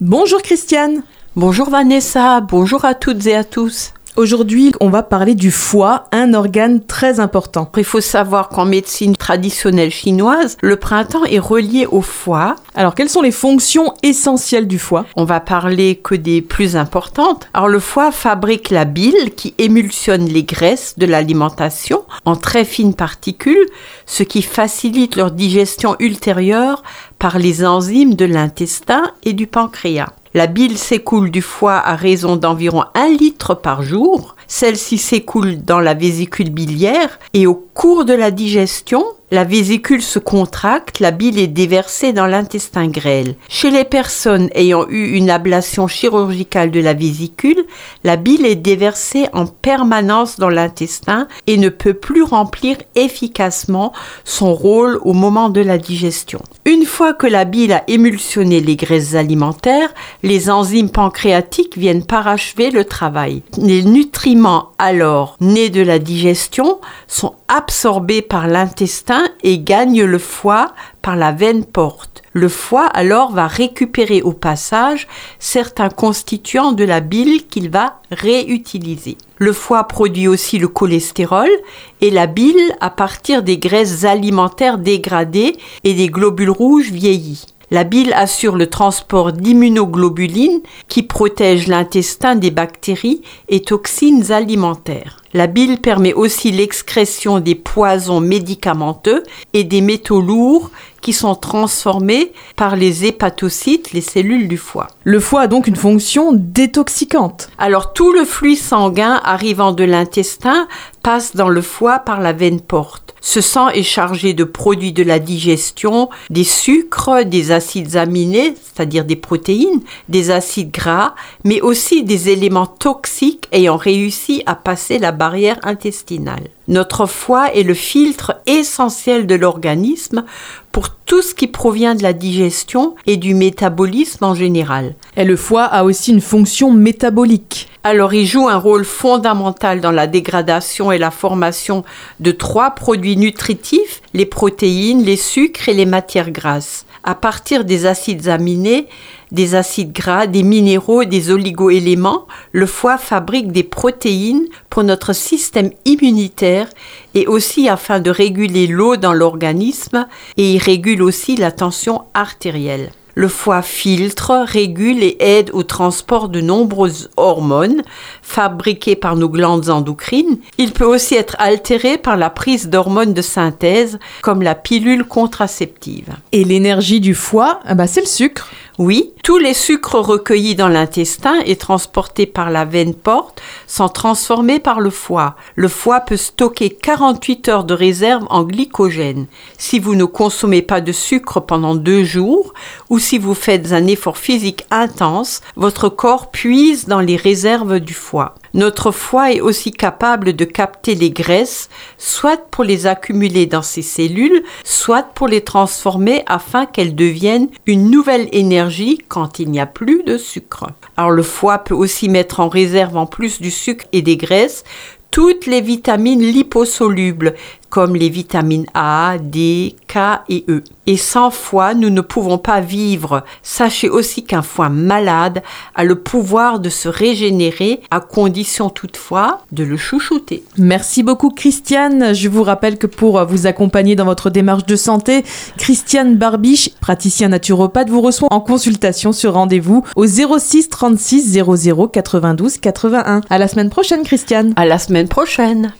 Bonjour Christiane. Bonjour Vanessa, bonjour à toutes et à tous. Aujourd'hui, on va parler du foie, un organe très important. Il faut savoir qu'en médecine traditionnelle chinoise, le printemps est relié au foie. Alors, quelles sont les fonctions essentielles du foie? On va parler que des plus importantes. Alors, le foie fabrique la bile qui émulsionne les graisses de l'alimentation en très fines particules, ce qui facilite leur digestion ultérieure par les enzymes de l'intestin et du pancréas. La bile s'écoule du foie à raison d'environ 1 litre par jour. Celle-ci s'écoule dans la vésicule biliaire et au cours de la digestion, la vésicule se contracte, la bile est déversée dans l'intestin grêle. Chez les personnes ayant eu une ablation chirurgicale de la vésicule, la bile est déversée en permanence dans l'intestin et ne peut plus remplir efficacement son rôle au moment de la digestion. Une fois que la bile a émulsionné les graisses alimentaires, les enzymes pancréatiques viennent parachever le travail. Les nutriments alors nés de la digestion sont absorbés par l'intestin et gagnent le foie par la veine porte. Le foie alors va récupérer au passage certains constituants de la bile qu'il va réutiliser. Le foie produit aussi le cholestérol et la bile à partir des graisses alimentaires dégradées et des globules rouges vieillis. La bile assure le transport d'immunoglobulines qui protègent l'intestin des bactéries et toxines alimentaires. La bile permet aussi l'excrétion des poisons médicamenteux et des métaux lourds qui sont transformés par les hépatocytes, les cellules du foie. Le foie a donc une fonction détoxicante. Alors tout le fluide sanguin arrivant de l'intestin passe dans le foie par la veine porte. Ce sang est chargé de produits de la digestion, des sucres, des acides aminés, c'est-à-dire des protéines, des acides gras, mais aussi des éléments toxiques ayant réussi à passer la barrière intestinale. Notre foie est le filtre essentiel de l'organisme pour tout ce qui provient de la digestion et du métabolisme en général. Et le foie a aussi une fonction métabolique. Alors il joue un rôle fondamental dans la dégradation et la formation de trois produits nutritifs, les protéines, les sucres et les matières grasses. À partir des acides aminés, des acides gras, des minéraux, des oligoéléments, le foie fabrique des protéines pour notre système immunitaire et aussi afin de réguler l'eau dans l'organisme et il régule aussi la tension artérielle. Le foie filtre, régule et aide au transport de nombreuses hormones fabriquées par nos glandes endocrines. Il peut aussi être altéré par la prise d'hormones de synthèse comme la pilule contraceptive. Et l'énergie du foie, ah bah c'est le sucre. Oui, tous les sucres recueillis dans l'intestin et transportés par la veine porte sont transformés par le foie. Le foie peut stocker 48 heures de réserve en glycogène. Si vous ne consommez pas de sucre pendant deux jours ou si vous faites un effort physique intense, votre corps puise dans les réserves du foie. Notre foie est aussi capable de capter les graisses, soit pour les accumuler dans ses cellules, soit pour les transformer afin qu'elles deviennent une nouvelle énergie quand il n'y a plus de sucre. Alors le foie peut aussi mettre en réserve en plus du sucre et des graisses toutes les vitamines liposolubles comme les vitamines A, D, K et E. Et sans foie, nous ne pouvons pas vivre. Sachez aussi qu'un foie malade a le pouvoir de se régénérer à condition toutefois de le chouchouter. Merci beaucoup Christiane. Je vous rappelle que pour vous accompagner dans votre démarche de santé, Christiane Barbiche, praticien naturopathe, vous reçoit en consultation sur rendez-vous au 06 36 00 92 81. À la semaine prochaine Christiane. À la semaine prochaine.